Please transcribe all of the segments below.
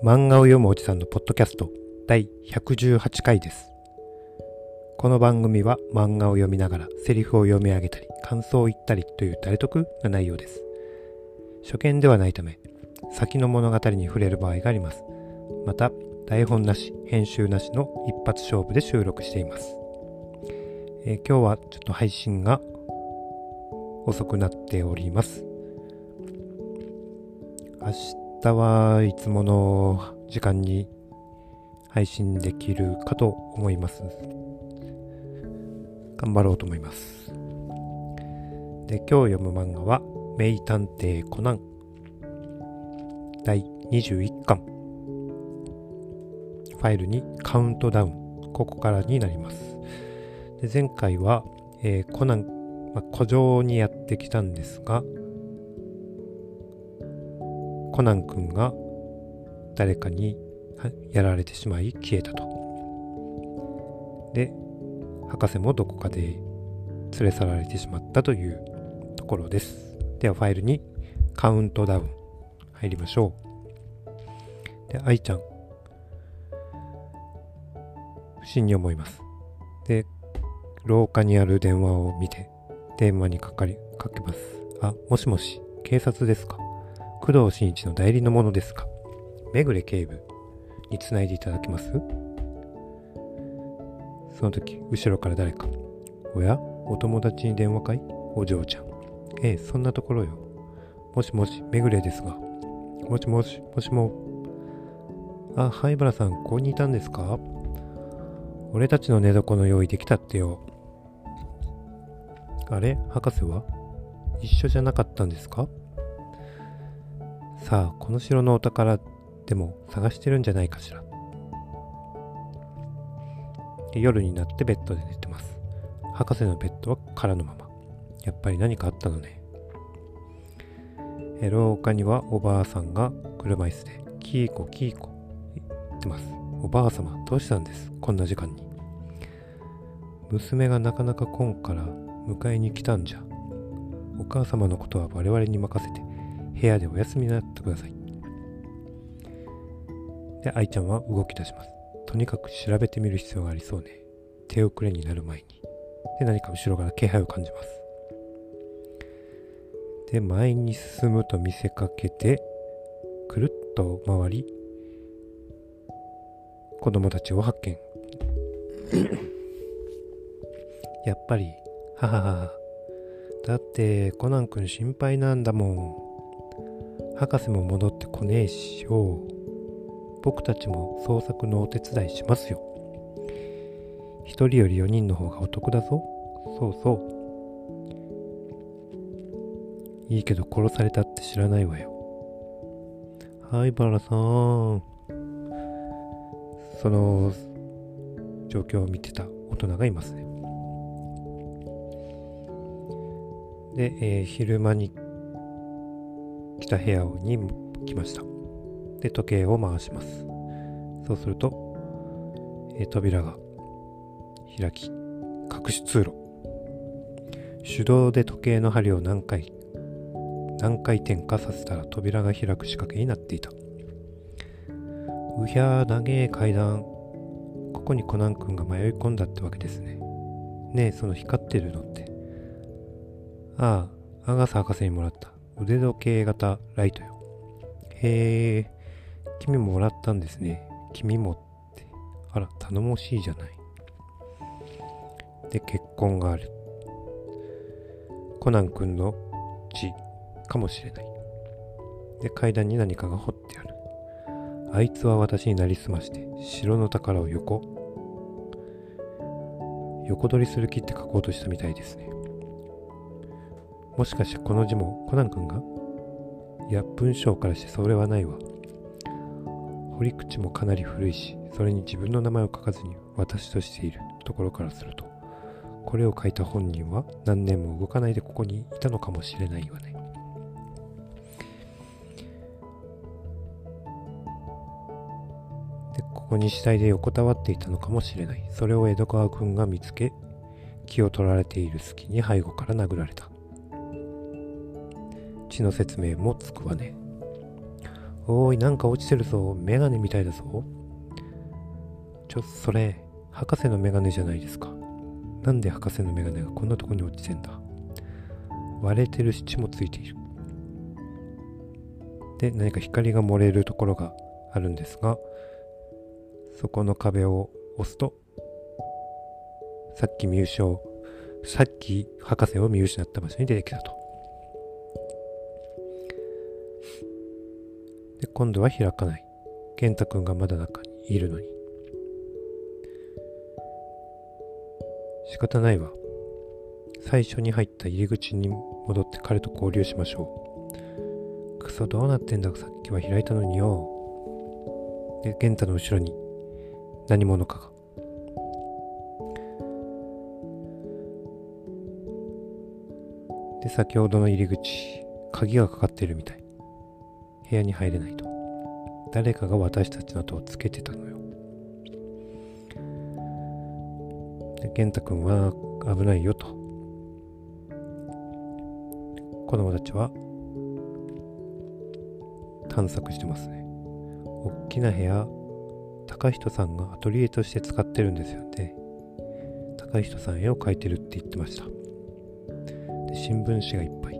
漫画を読むおじさんのポッドキャスト第118回です。この番組は漫画を読みながらセリフを読み上げたり感想を言ったりという誰得な内容です。初見ではないため先の物語に触れる場合があります。また台本なし編集なしの一発勝負で収録しています。えー今日はちょっと配信が遅くなっております。明日はいつもの時間に配信できるかと思います。頑張ろうと思います。で、今日読む漫画は名探偵コナン第21巻ファイルにカウントダウンここからになります。で前回は、えーコナン、まあ、古城にやってきたんですがコナン君が誰かにやられてしまい消えたと。で、博士もどこかで連れ去られてしまったというところです。ではファイルにカウントダウン入りましょう。で、愛ちゃん、不審に思います。で、廊下にある電話を見て、電話にかかり、かけます。あ、もしもし、警察ですか？工藤新一の代理のものですか？めぐれ警部につないでいただけます？その時、後ろから誰か。おやお友達に電話かい？お嬢ちゃん。ええ、そんなところよ。もしもし、めぐれですが。もしもし、もしも。あ、灰原さん、ここにいたんですか？俺たちの寝床の用意できたってよ。あれ博士は？一緒じゃなかったんですか？さあ、この城のお宝でも探してるんじゃないかしら。夜になってベッドで寝てます。博士のベッドは空のまま。やっぱり何かあったのね。廊下にはおばあさんが車椅子でキーコキーコ言ってます。おばあ様、どうしたんです？こんな時間に。娘がなかなか来んから迎えに来たんじゃ。お母様のことは我々に任せて部屋でお休みになってください。で、愛ちゃんは動き出します。とにかく調べてみる必要がありそうね。手遅れになる前に。で、何か後ろから気配を感じます。で、前に進むと見せかけて、くるっと回り、子供たちを発見。やっぱり、ははは。だって、コナン君心配なんだもん。博士も戻ってこねえしよ。僕たちも捜索のお手伝いしますよ。一人より四人の方がお得だぞ。そうそう。いいけど殺されたって知らないわよ。はい、バラさん。その状況を見てた大人がいますね。で、えー昼間にた部屋に来ました。で、時計を回します。そうすると、え扉が開き、隠し通路。手動で時計の針を何回、何回転かさせたら扉が開く仕掛けになっていた。うひゃー、長え階段。ここにコナン君が迷い込んだってわけですね。ねえ、その光ってるのって。ああ、アガサ博士にもらった腕時計型ライトよ。へえ、君もらったんですね。君もって。あら、頼もしいじゃない。で、結婚がある。コナン君の血かもしれない。で、階段に何かが彫ってある。あいつは私になりすまして、城の宝を横、横取りする気って書こうとしたみたいですね。もしかしてこの字もコナン君が？いや、文章からしてそれはないわ。掘り口もかなり古いし、それに自分の名前を書かずに私としているところからすると、これを書いた本人は何年も動かないでここにいたのかもしれないわね。で、ここに死体で横たわっていたのかもしれない。それを江戸川君が見つけ、気を取られている隙に背後から殴られた。血の説明もつくわね。おーい、なんか落ちてるぞ。メガネみたいだぞ。ちょ、それ、博士のメガネじゃないですか。なんで博士のメガネがこんなとこに落ちてんだ割れてるし血もついている。で、何か光が漏れるところがあるんですが、そこの壁を押すと、さっき見失うさっき博士を見失った場所に出てきたと。今度は開かない。健太くんがまだ中にいるのに。仕方ないわ。最初に入った入り口に戻って彼と交流しましょう。クソどうなってんださっきは開いたのによ。で、健太の後ろに何者かが。で、先ほどの入り口、鍵がかかっているみたい。部屋に入れないと。誰かが私たちの後をつけてたのよ。で、健太くんは危ないよと。子供たちは探索してますね。大きな部屋、高人さんがアトリエとして使ってるんですよね。高人さん絵を描いてるって言ってました。で新聞紙がいっぱい。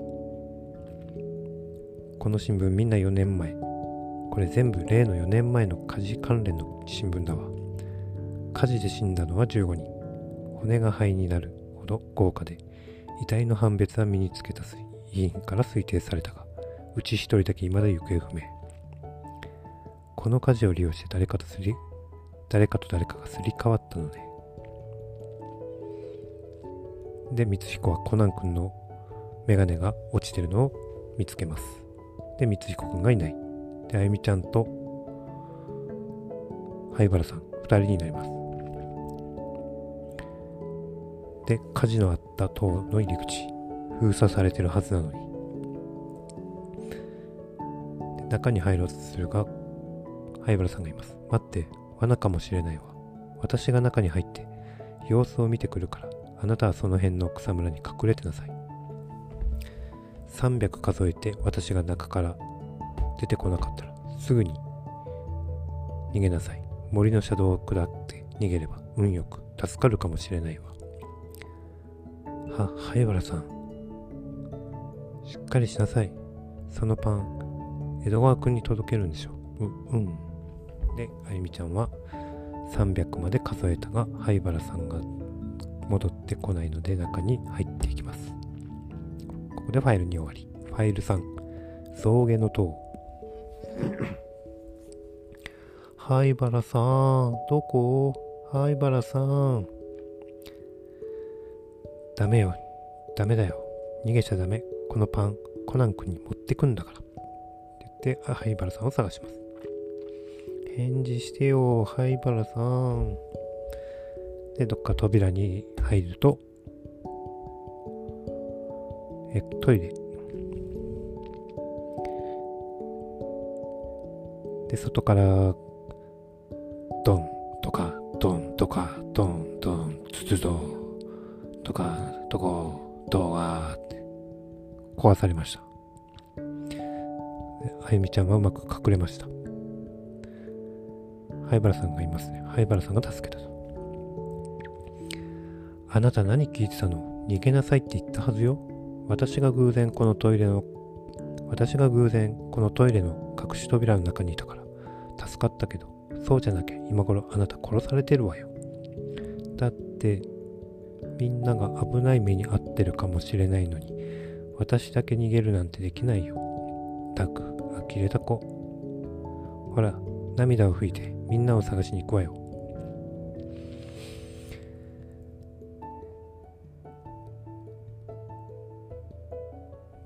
この新聞みんな4年前。これ全部例の4年前の火事関連の新聞だわ。火事で死んだのは15人。骨が灰になるほど豪華で、遺体の判別は身につけた委員から推定されたが、うち一人だけ未だ行方不明。この火事を利用して誰かとすり、誰かと誰かがすり替わったのね。で、光彦はコナン君のメガネが落ちてるのを見つけます。で、光彦君がいない。で、あゆみちゃんと灰原さん、二人になります。で、火事のあった塔の入り口、封鎖されてるはずなのに。中に入ろうとするが、灰原さんがいます。待って、罠かもしれないわ。私が中に入って、様子を見てくるから、あなたはその辺の草むらに隠れてなさい。300数えて私が中から出てこなかったらすぐに逃げなさい。森の車道を下って逃げれば運よく助かるかもしれないわ。は、灰原さん。しっかりしなさい。そのパン、江戸川くんに届けるんでしょ。う、うん。で、あゆみちゃんは300まで数えたが、灰原さんが戻ってこないので中に入っていきます。ここでファイルに終わり。ファイル3、象牙の塔。灰原さん、どこ？灰原さん。ダメよ。ダメだよ。逃げちゃダメ。このパン、コナン君に持ってくんだから。って言って、灰原さんを探します。返事してよ、灰原さん。で、どっか扉に入ると、え、トイレ。で、外から、ドンとか、ドンとか、ドン、ドン、ツツドとか、とこ、ドガーって壊されました。あゆみちゃんはうまく隠れました。灰原さんがいますね。灰原さんが助けたと。あなた何聞いてたの？逃げなさいって言ったはずよ。私が偶然このトイレの、私が偶然このトイレの隠し扉の中にいたから助かったけど、そうじゃなきゃ今頃あなた殺されてるわよ。だって、みんなが危ない目に遭ってるかもしれないのに、私だけ逃げるなんてできないよ。たく、呆れた子。ほら、涙を拭いてみんなを探しに行くわよ。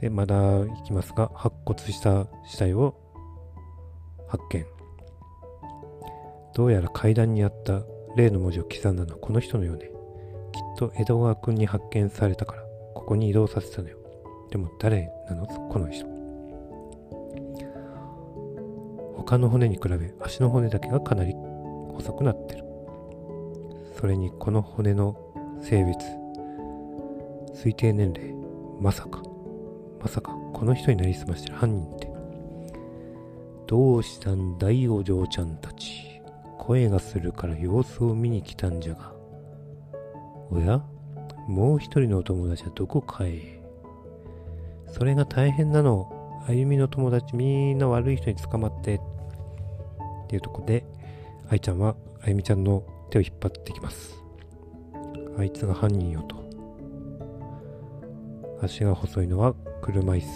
で、まだ行きますが、白骨した死体を発見。どうやら階段にあった例の文字を刻んだのはこの人のようね。きっと江戸川君に発見されたから、ここに移動させたのよ。でも誰なの？この人。他の骨に比べ足の骨だけがかなり細くなってる。それにこの骨の性別、推定年齢、まさか。まさかこの人になりすましてる犯人ってどうしたんだいお嬢ちゃんたち。声がするから様子を見に来たんじゃが。おや？もう一人のお友達はどこかへ。それが大変なの。あゆみの友達みんな悪い人に捕まって。っていうとこで、愛ちゃんはあゆみちゃんの手を引っ張ってきます。あいつが犯人よと。足が細いのは車椅子。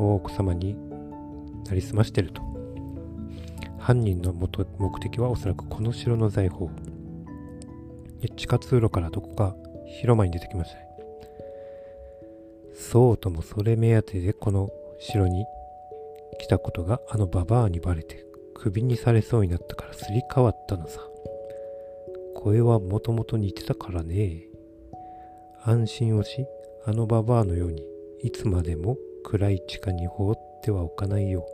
大奥様になりすましてると。犯人の元目的はおそらくこの城の財宝。地下通路からどこか広間に出てきましたね。そうともそれ目当てでこの城に来たことがあのババアにバレて首にされそうになったからすり替わったのさ。声はもともと似てたからね。安心をし、あのババアのようにいつまでも暗い地下に放ってはおかないよう。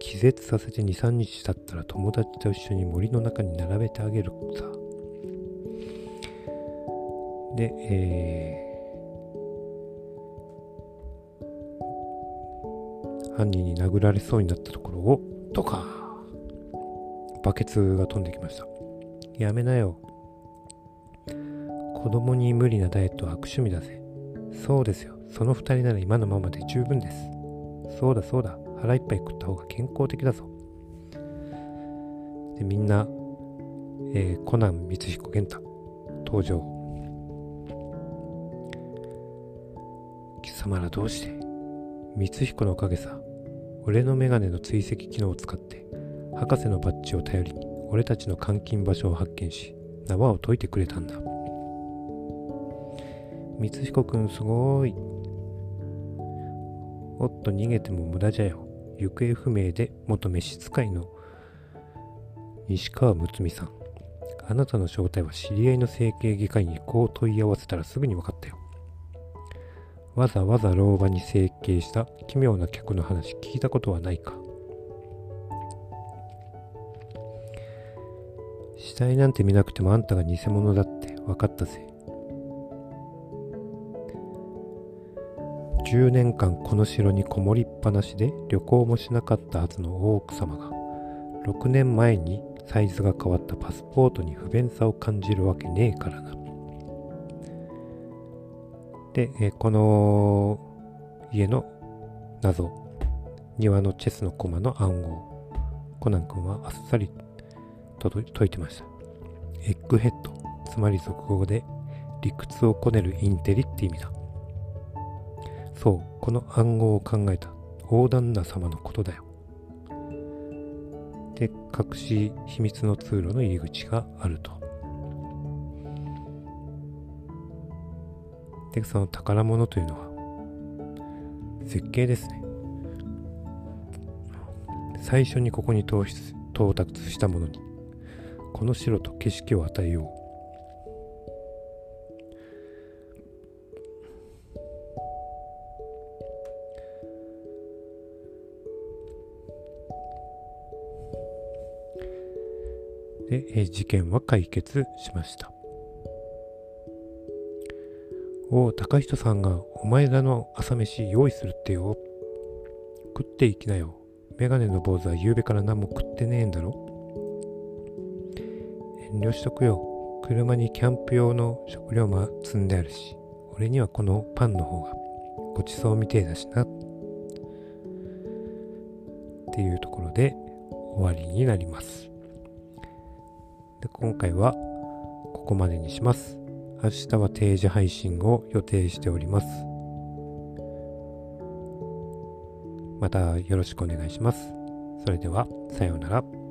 気絶させて2、3日経ったら友達と一緒に森の中に並べてあげるさ。で、えー、犯人に殴られそうになったところを、とか、バケツが飛んできました。やめなよ。子供に無理なダイエットは悪趣味だぜ。そうですよ。その2人なら今のままで十分です。そうだそうだ。腹いっぱい食った方が健康的だぞ。でみんな、えー、コナン光彦玄太登場。貴様らどうして？光彦のおかげさ。俺のメガネの追跡機能を使って博士のバッジを頼りに俺たちの監禁場所を発見し縄を解いてくれたんだ光彦くんすごい。おっと逃げても無駄じゃよ。行方不明で元召使いの西川睦美さん。あなたの正体は知り合いの整形外科医にこう問い合わせたらすぐに分かったよ。わざわざ老婆に整形した。奇妙な客の話聞いたことはないか。死体なんて見なくてもあんたが偽物だって分かったぜ。10年間この城にこもりっぱなしで旅行もしなかったはずの大奥様が6年前にサイズが変わったパスポートに不便さを感じるわけねえからな。で、えこの家の謎、庭のチェスの駒の暗号、コナン君はあっさりと解いてました。エッグヘッド、つまり俗語で理屈をこねるインテリって意味だ。そう、この暗号を考えた大旦那様のことだよ。で、隠し秘密の通路の入り口があると。で、その宝物というのは、設計ですね。最初にここに到達したものに、この城と景色を与えよう。で、え事件は解決しました。おお、高人さんがお前らの朝飯用意するってよ。食っていきなよ。メガネの坊主は夕べから何も食ってねえんだろ遠慮しとくよ。車にキャンプ用の食料も積んであるし、俺にはこのパンの方がごちそうみてえだしな。っていうところで終わりになります。で今回はここまでにします。明日は定時配信を予定しております。またよろしくお願いします。それでは、さようなら。